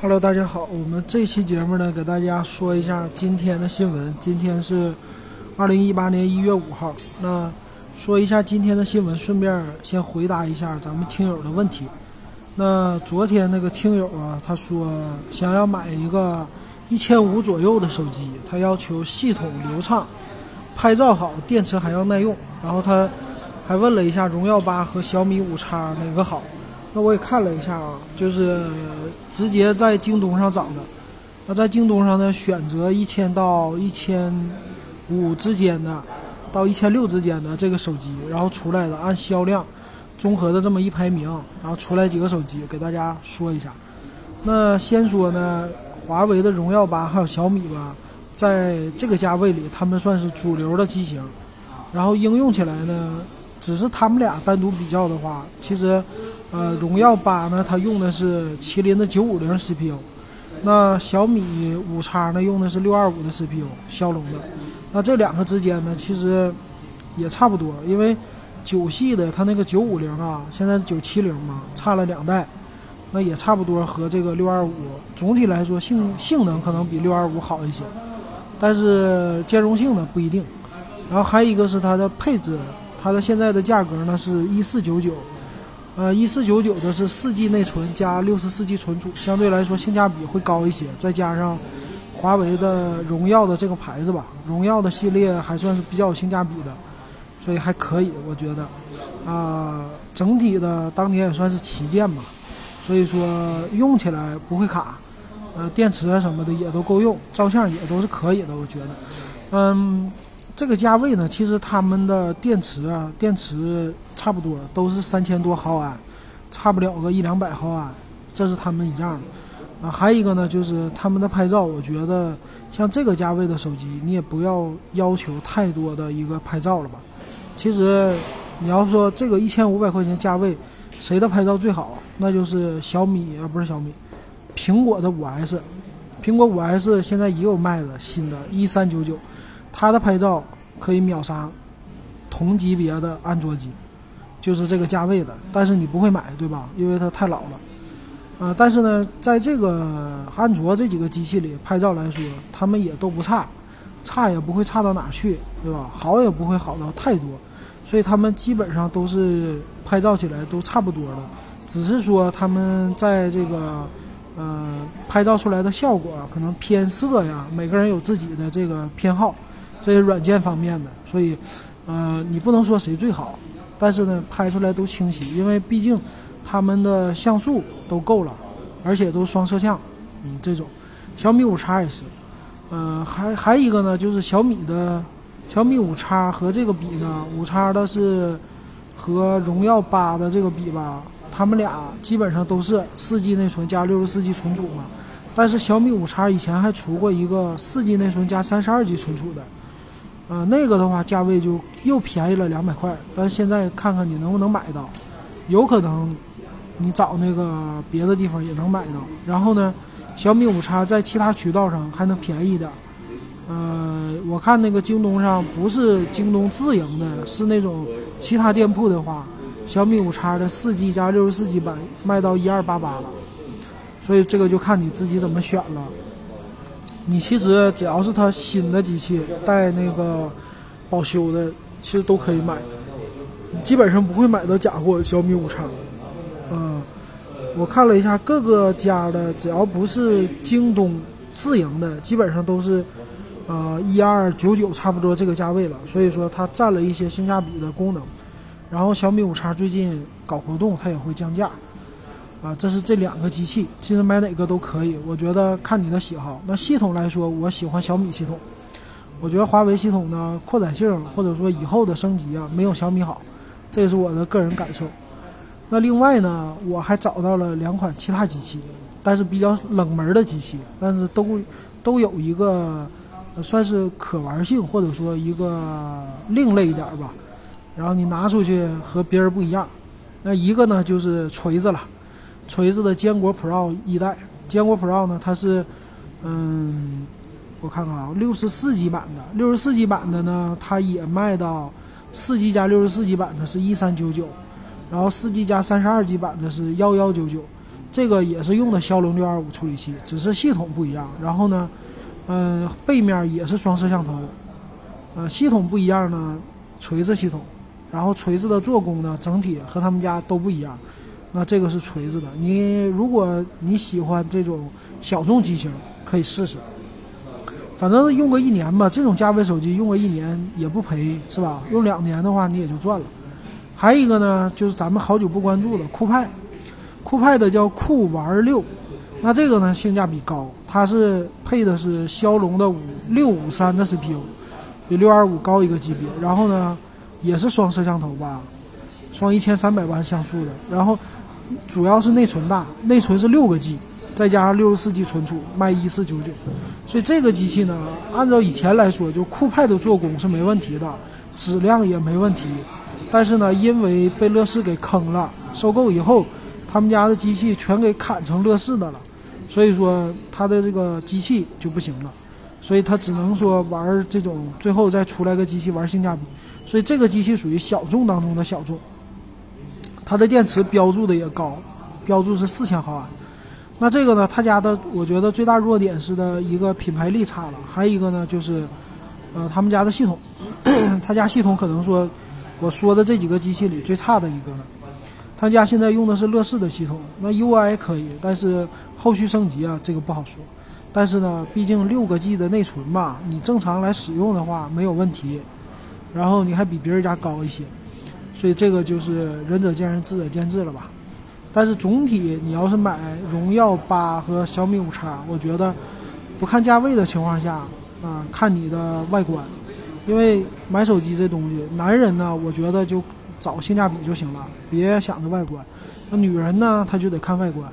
Hello，大家好，我们这期节目呢，给大家说一下今天的新闻。今天是二零一八年一月五号。那说一下今天的新闻，顺便先回答一下咱们听友的问题。那昨天那个听友啊，他说想要买一个一千五左右的手机，他要求系统流畅，拍照好，电池还要耐用。然后他还问了一下荣耀八和小米五叉哪个好。那我也看了一下啊，就是直接在京东上找的。那在京东上呢，选择一千到一千五之间的，到一千六之间的这个手机，然后出来的按销量综合的这么一排名，然后出来几个手机给大家说一下。那先说呢，华为的荣耀八还有小米吧，在这个价位里，他们算是主流的机型。然后应用起来呢，只是他们俩单独比较的话，其实。呃，荣耀八呢，它用的是麒麟的九五零 CPU，那小米五叉呢用的是六二五的 CPU，骁龙的。那这两个之间呢，其实也差不多，因为九系的它那个九五零啊，现在九七零嘛，差了两代，那也差不多和这个六二五总体来说性性能可能比六二五好一些，但是兼容性呢不一定。然后还有一个是它的配置，它的现在的价格呢是一四九九。呃，一四九九的是四 G 内存加六十四 G 存储，相对来说性价比会高一些。再加上华为的荣耀的这个牌子吧，荣耀的系列还算是比较有性价比的，所以还可以，我觉得。啊，整体的当年也算是旗舰嘛，所以说用起来不会卡，呃，电池啊什么的也都够用，照相也都是可以的，我觉得。嗯。这个价位呢，其实他们的电池啊，电池差不多都是三千多毫安，差不了个一两百毫安，这是他们一样的。啊，还有一个呢，就是他们的拍照，我觉得像这个价位的手机，你也不要要求太多的一个拍照了吧。其实你要说这个一千五百块钱价位，谁的拍照最好？那就是小米啊，不是小米，苹果的五 S，苹果五 S 现在也有卖的新的，一三九九。它的拍照可以秒杀同级别的安卓机，就是这个价位的。但是你不会买，对吧？因为它太老了。呃，但是呢，在这个安卓这几个机器里拍照来说，他们也都不差，差也不会差到哪去，对吧？好也不会好到太多，所以他们基本上都是拍照起来都差不多的，只是说他们在这个。呃，拍照出来的效果可能偏色呀，每个人有自己的这个偏好，这些软件方面的，所以，呃，你不能说谁最好，但是呢，拍出来都清晰，因为毕竟他们的像素都够了，而且都双摄像，嗯，这种，小米五叉也是，呃，还还一个呢，就是小米的小米五叉和这个比呢，五叉的是和荣耀八的这个比吧。他们俩基本上都是四 G 内存加六十四 G 存储嘛，但是小米五叉以前还出过一个四 G 内存加三十二 G 存储的，呃，那个的话价位就又便宜了两百块，但是现在看看你能不能买到，有可能你找那个别的地方也能买到。然后呢，小米五叉在其他渠道上还能便宜点，呃，我看那个京东上不是京东自营的，是那种其他店铺的话。小米五叉的四 G 加六十四 G 版卖到一二八八了，所以这个就看你自己怎么选了。你其实只要是它新的机器带那个保修的，其实都可以买，基本上不会买到假货。小米五叉，嗯，我看了一下各个家的，只要不是京东自营的，基本上都是呃一二九九差不多这个价位了。所以说它占了一些性价比的功能。然后小米五叉最近搞活动，它也会降价，啊，这是这两个机器，其实买哪个都可以，我觉得看你的喜好。那系统来说，我喜欢小米系统，我觉得华为系统呢扩展性或者说以后的升级啊没有小米好，这是我的个人感受。那另外呢，我还找到了两款其他机器，但是比较冷门的机器，但是都都有一个算是可玩性或者说一个另类一点吧。然后你拿出去和别人不一样，那一个呢就是锤子了，锤子的坚果 Pro 一代，坚果 Pro 呢它是，嗯，我看看啊，六十四 G 版的，六十四 G 版的呢它也卖到四 G 加六十四 G 版的是一三九九，然后四 G 加三十二 G 版的是幺幺九九，这个也是用的骁龙六二五处理器，只是系统不一样。然后呢，嗯，背面也是双摄像头，呃，系统不一样呢，锤子系统。然后锤子的做工呢，整体和他们家都不一样。那这个是锤子的，你如果你喜欢这种小众机型，可以试试。反正用个一年吧，这种价位手机用个一年也不赔，是吧？用两年的话，你也就赚了。还有一个呢，就是咱们好久不关注了，酷派。酷派的叫酷玩六，那这个呢性价比高，它是配的是骁龙的五六五三的 CPU，比六二五高一个级别。然后呢，也是双摄像头吧，双一千三百万像素的。然后主要是内存大，内存是六个 G，再加上六十四 G 存储，卖一四九九。所以这个机器呢，按照以前来说，就酷派的做工是没问题的，质量也没问题。但是呢，因为被乐视给坑了，收购以后。他们家的机器全给砍成乐视的了，所以说他的这个机器就不行了，所以他只能说玩这种，最后再出来个机器玩性价比，所以这个机器属于小众当中的小众。它的电池标注的也高，标注是四千毫安。那这个呢，他家的我觉得最大弱点是的一个品牌力差了，还有一个呢就是，呃，他们家的系统，他家系统可能说我说的这几个机器里最差的一个了。他家现在用的是乐视的系统，那 UI 可以，但是后续升级啊，这个不好说。但是呢，毕竟六个 G 的内存吧，你正常来使用的话没有问题。然后你还比别人家高一些，所以这个就是仁者见仁，智者见智了吧。但是总体你要是买荣耀八和小米五叉，我觉得不看价位的情况下啊，看你的外观，因为买手机这东西，男人呢，我觉得就。找性价比就行了，别想着外观。那女人呢，她就得看外观。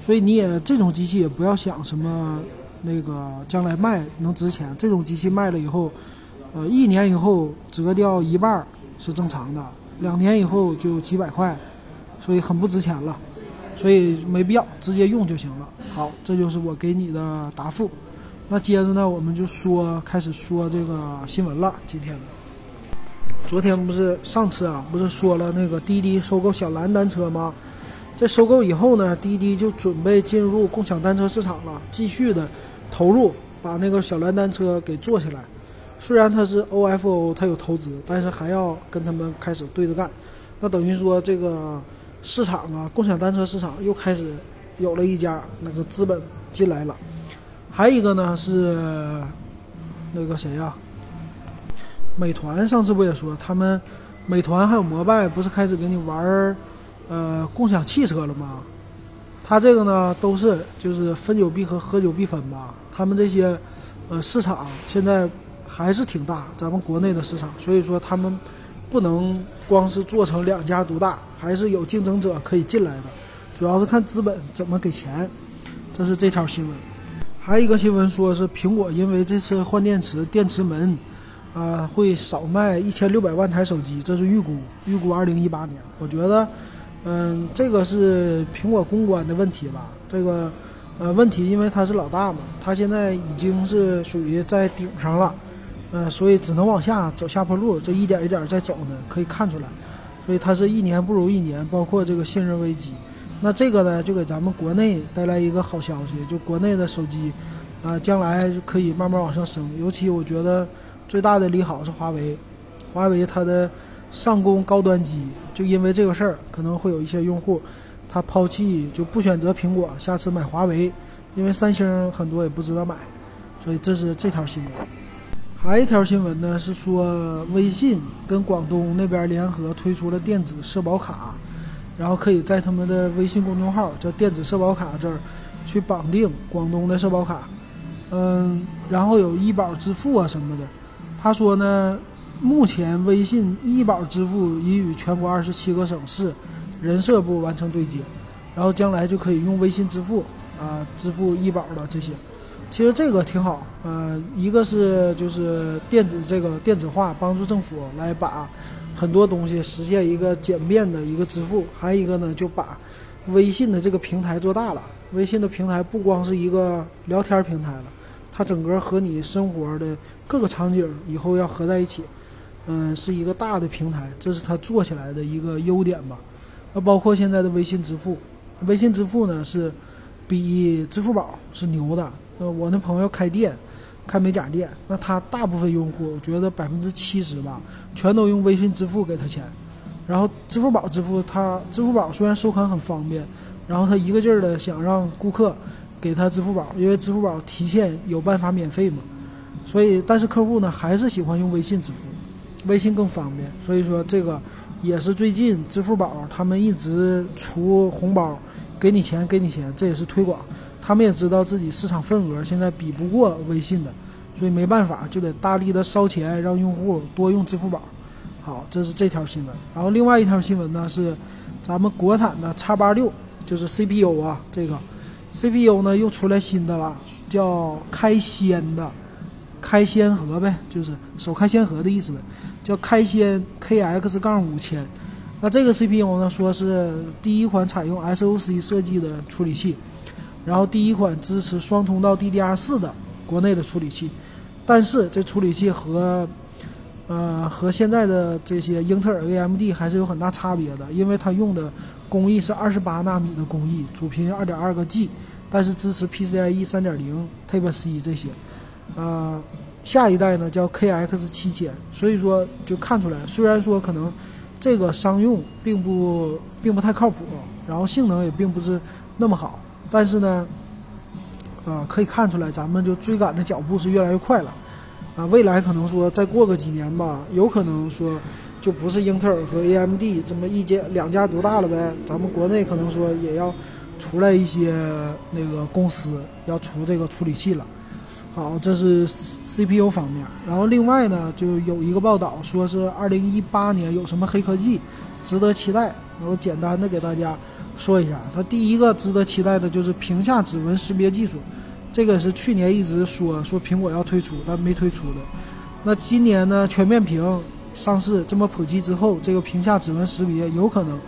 所以你也这种机器也不要想什么那个将来卖能值钱。这种机器卖了以后，呃，一年以后折掉一半儿是正常的，两年以后就几百块，所以很不值钱了。所以没必要直接用就行了。好，这就是我给你的答复。那接着呢，我们就说开始说这个新闻了。今天。昨天不是上次啊，不是说了那个滴滴收购小蓝单车吗？在收购以后呢，滴滴就准备进入共享单车市场了，继续的投入，把那个小蓝单车给做起来。虽然它是 OFO，它有投资，但是还要跟他们开始对着干。那等于说这个市场啊，共享单车市场又开始有了一家那个资本进来了。还有一个呢是那个谁呀？美团上次不也说他们，美团还有摩拜不是开始给你玩，呃，共享汽车了吗？他这个呢都是就是分久必合，合久必分吧。他们这些，呃，市场现在还是挺大，咱们国内的市场，所以说他们不能光是做成两家独大，还是有竞争者可以进来的。主要是看资本怎么给钱。这是这条新闻。还有一个新闻说是苹果因为这次换电池，电池门。啊，会少卖一千六百万台手机，这是预估，预估二零一八年。我觉得，嗯，这个是苹果公关的问题吧。这个，呃，问题因为它是老大嘛，它现在已经是属于在顶上了，呃，所以只能往下走下坡路，这一点一点在走呢，可以看出来。所以它是一年不如一年，包括这个信任危机。那这个呢，就给咱们国内带来一个好消息，就国内的手机，啊，将来可以慢慢往上升。尤其我觉得。最大的利好是华为，华为它的上攻高端机，就因为这个事儿，可能会有一些用户，他抛弃就不选择苹果，下次买华为，因为三星很多也不知道买，所以这是这条新闻。还一条新闻呢，是说微信跟广东那边联合推出了电子社保卡，然后可以在他们的微信公众号叫电子社保卡这儿去绑定广东的社保卡，嗯，然后有医保支付啊什么的。他说呢，目前微信医保支付已与全国二十七个省市人社部完成对接，然后将来就可以用微信支付啊支付医保了。这些其实这个挺好，呃，一个是就是电子这个电子化，帮助政府来把很多东西实现一个简便的一个支付，还有一个呢就把微信的这个平台做大了。微信的平台不光是一个聊天平台了。它整个和你生活的各个场景以后要合在一起，嗯，是一个大的平台，这是它做起来的一个优点吧。那包括现在的微信支付，微信支付呢是比支付宝是牛的。呃，我那朋友开店，开美甲店，那他大部分用户，我觉得百分之七十吧，全都用微信支付给他钱。然后支付宝支付，他支付宝虽然收款很方便，然后他一个劲儿的想让顾客给他支付宝，因为支付宝提现有办法免费嘛。所以，但是客户呢还是喜欢用微信支付，微信更方便。所以说这个也是最近支付宝他们一直出红包，给你钱给你钱，这也是推广。他们也知道自己市场份额现在比不过微信的，所以没办法就得大力的烧钱，让用户多用支付宝。好，这是这条新闻。然后另外一条新闻呢是，咱们国产的叉八六就是 CPU 啊，这个 CPU 呢又出来新的了，叫开先的，开先河呗，就是首开先河的意思呗，叫开先 KX 杠五千。那这个 CPU 呢说是第一款采用 SOC 设计的处理器。然后第一款支持双通道 DDR4 的国内的处理器，但是这处理器和，呃和现在的这些英特尔、AMD 还是有很大差别的，因为它用的工艺是二十八纳米的工艺，主频二点二个 G，但是支持 PCIe 三点零、Type C 这些，呃，下一代呢叫 KX 七千，所以说就看出来，虽然说可能这个商用并不并不太靠谱，然后性能也并不是那么好。但是呢，啊，可以看出来，咱们就追赶的脚步是越来越快了，啊，未来可能说再过个几年吧，有可能说就不是英特尔和 AMD 这么一家两家独大了呗，咱们国内可能说也要出来一些那个公司要出这个处理器了。好，这是 CPU 方面，然后另外呢，就有一个报道说是二零一八年有什么黑科技值得期待，我简单的给大家。说一下，它第一个值得期待的就是屏下指纹识别技术，这个是去年一直说说苹果要推出，但没推出的。那今年呢，全面屏上市这么普及之后，这个屏下指纹识别有可能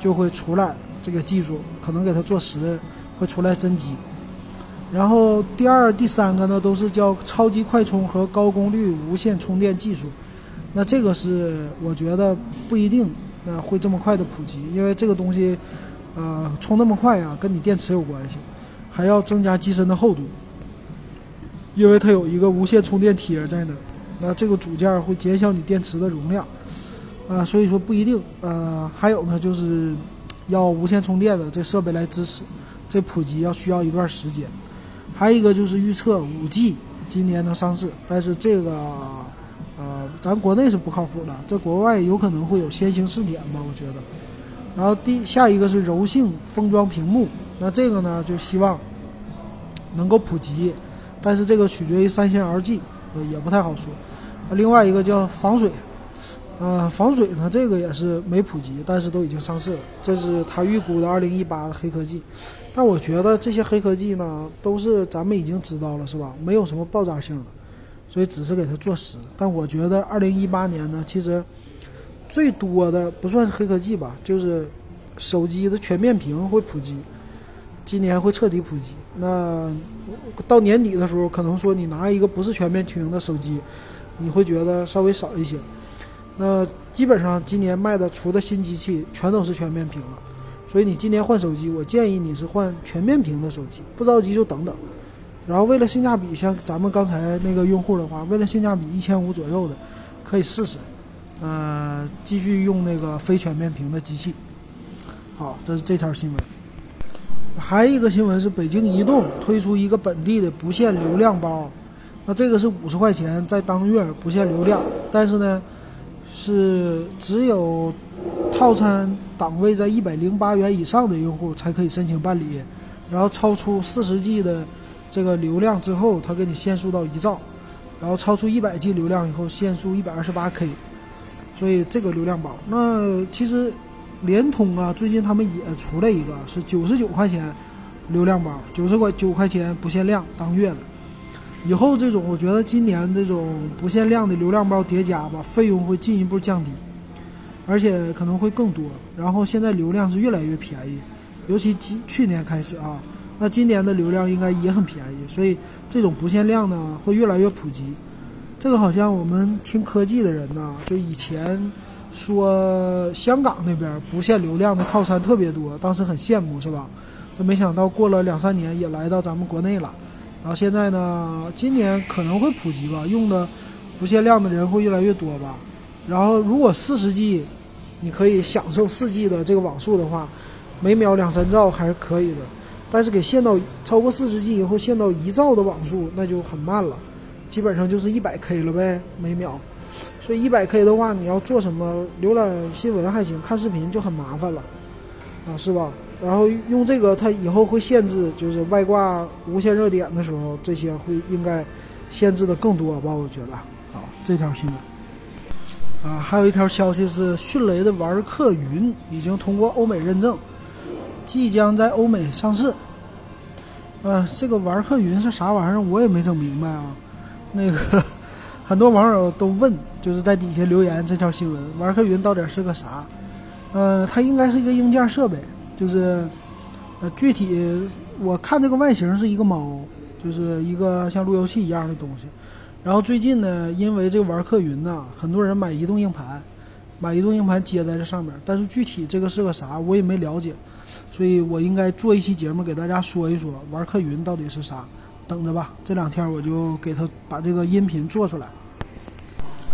就会出来，这个技术可能给它做实，会出来真机。然后第二、第三个呢，都是叫超级快充和高功率无线充电技术。那这个是我觉得不一定那会这么快的普及，因为这个东西。呃，充那么快呀，跟你电池有关系，还要增加机身的厚度，因为它有一个无线充电贴在那儿，那这个组件会减小你电池的容量，啊，所以说不一定。呃，还有呢，就是要无线充电的这设备来支持，这普及要需要一段时间。还有一个就是预测五 G 今年能上市，但是这个呃，咱国内是不靠谱的，在国外有可能会有先行试点吧，我觉得。然后第下一个是柔性封装屏幕，那这个呢就希望能够普及，但是这个取决于三星、LG，也不太好说。另外一个叫防水，呃防水呢这个也是没普及，但是都已经上市了。这是他预估的二零一八的黑科技，但我觉得这些黑科技呢都是咱们已经知道了，是吧？没有什么爆炸性的，所以只是给它做实。但我觉得二零一八年呢，其实。最多的不算是黑科技吧，就是手机的全面屏会普及，今年会彻底普及。那到年底的时候，可能说你拿一个不是全面屏的手机，你会觉得稍微少一些。那基本上今年卖的除的新机器全都是全面屏了，所以你今年换手机，我建议你是换全面屏的手机，不着急就等等。然后为了性价比，像咱们刚才那个用户的话，为了性价比一千五左右的，可以试试。呃，继续用那个非全面屏的机器。好，这是这条新闻。还有一个新闻是北京移动推出一个本地的不限流量包，那这个是五十块钱在当月不限流量，但是呢，是只有套餐档位在一百零八元以上的用户才可以申请办理，然后超出四十 G 的这个流量之后，它给你限速到一兆，然后超出一百 G 流量以后限速一百二十八 K。所以这个流量包，那其实联通啊，最近他们也出了一个，是九十九块钱流量包，九十块九块钱不限量当月的。以后这种，我觉得今年这种不限量的流量包叠加吧，费用会进一步降低，而且可能会更多。然后现在流量是越来越便宜，尤其去去年开始啊，那今年的流量应该也很便宜，所以这种不限量呢会越来越普及。这个好像我们听科技的人呐，就以前说香港那边不限流量的套餐特别多，当时很羡慕，是吧？这没想到过了两三年也来到咱们国内了。然后现在呢，今年可能会普及吧，用的不限量的人会越来越多吧。然后如果四十 G，你可以享受四 G 的这个网速的话，每秒两三兆还是可以的。但是给限到超过四十 G 以后，限到一兆的网速那就很慢了，基本上就是一百 K 了呗，每秒。所以一百 K 的话，你要做什么浏览新闻还行，看视频就很麻烦了，啊，是吧？然后用这个，它以后会限制，就是外挂无线热点的时候，这些会应该限制的更多吧？我觉得。好，这条新闻。啊，还有一条消息是，迅雷的玩客云已经通过欧美认证，即将在欧美上市。呃，这个玩客云是啥玩意儿？我也没整明白啊。那个很多网友都问，就是在底下留言这条新闻，玩客云到底是个啥？呃，它应该是一个硬件设备，就是呃，具体我看这个外形是一个猫，就是一个像路由器一样的东西。然后最近呢，因为这个玩客云呐，很多人买移动硬盘，买移动硬盘接在这上面。但是具体这个是个啥，我也没了解，所以我应该做一期节目给大家说一说玩客云到底是啥。等着吧，这两天我就给他把这个音频做出来。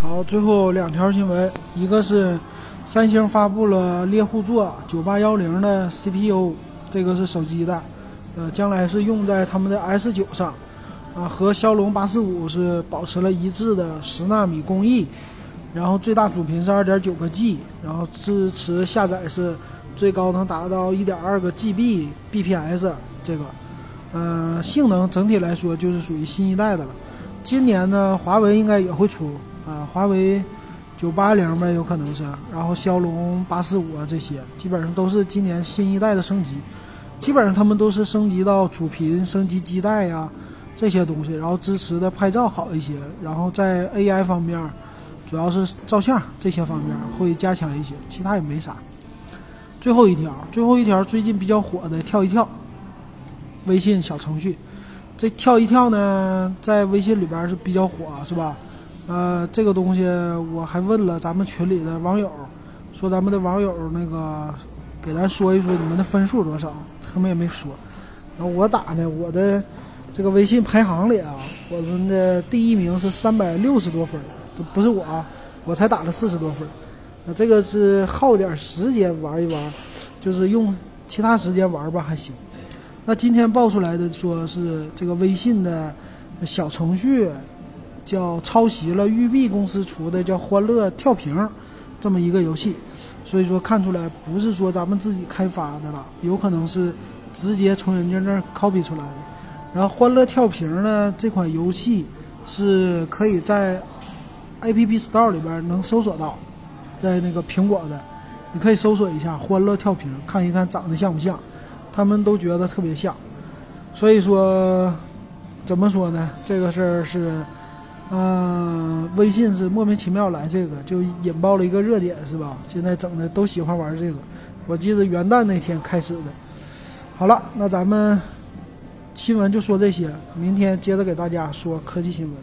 好，最后两条新闻，一个是三星发布了猎户座九八幺零的 CPU，这个是手机的，呃，将来是用在他们的 S 九上。啊，和骁龙八四五是保持了一致的十纳米工艺，然后最大主频是二点九个 G，然后支持下载是最高能达到一点二个 GB bps，这个，嗯，性能整体来说就是属于新一代的了。今年呢，华为应该也会出啊，华为九八零呗，有可能是，然后骁龙八四五啊这些，基本上都是今年新一代的升级，基本上他们都是升级到主频，升级基带呀。这些东西，然后支持的拍照好一些，然后在 AI 方面，主要是照相这些方面会加强一些，其他也没啥。最后一条，最后一条最近比较火的跳一跳，微信小程序，这跳一跳呢，在微信里边是比较火，是吧？呃，这个东西我还问了咱们群里的网友，说咱们的网友那个给咱说一说你们的分数多少，他们也没说。然后我打呢，我的。这个微信排行里啊，我们的第一名是三百六十多分，不是我，啊，我才打了四十多分。那这个是耗点时间玩一玩，就是用其他时间玩吧还行。那今天爆出来的说是这个微信的小程序叫抄袭了育碧公司出的叫《欢乐跳屏》这么一个游戏，所以说看出来不是说咱们自己开发的了，有可能是直接从人家那儿 copy 出来的。然后《欢乐跳屏》呢，这款游戏是可以在 App Store 里边能搜索到，在那个苹果的，你可以搜索一下《欢乐跳屏》，看一看长得像不像。他们都觉得特别像，所以说怎么说呢？这个事儿是，嗯，微信是莫名其妙来这个，就引爆了一个热点，是吧？现在整的都喜欢玩这个。我记得元旦那天开始的。好了，那咱们。新闻就说这些，明天接着给大家说科技新闻。